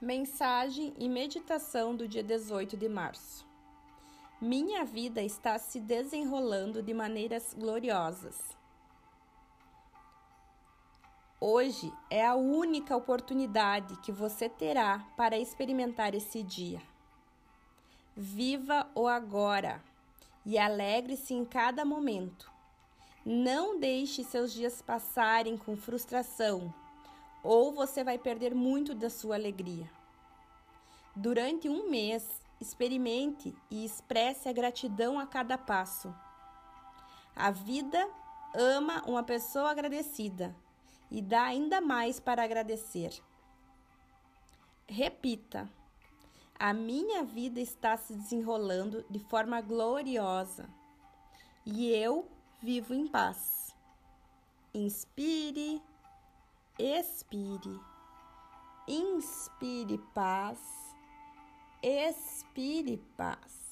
Mensagem e meditação do dia 18 de março. Minha vida está se desenrolando de maneiras gloriosas. Hoje é a única oportunidade que você terá para experimentar esse dia. Viva o agora e alegre-se em cada momento. Não deixe seus dias passarem com frustração ou você vai perder muito da sua alegria. Durante um mês, experimente e expresse a gratidão a cada passo. A vida ama uma pessoa agradecida e dá ainda mais para agradecer. Repita: A minha vida está se desenrolando de forma gloriosa e eu vivo em paz. Inspire expire, inspire paz, expire paz.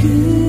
Good.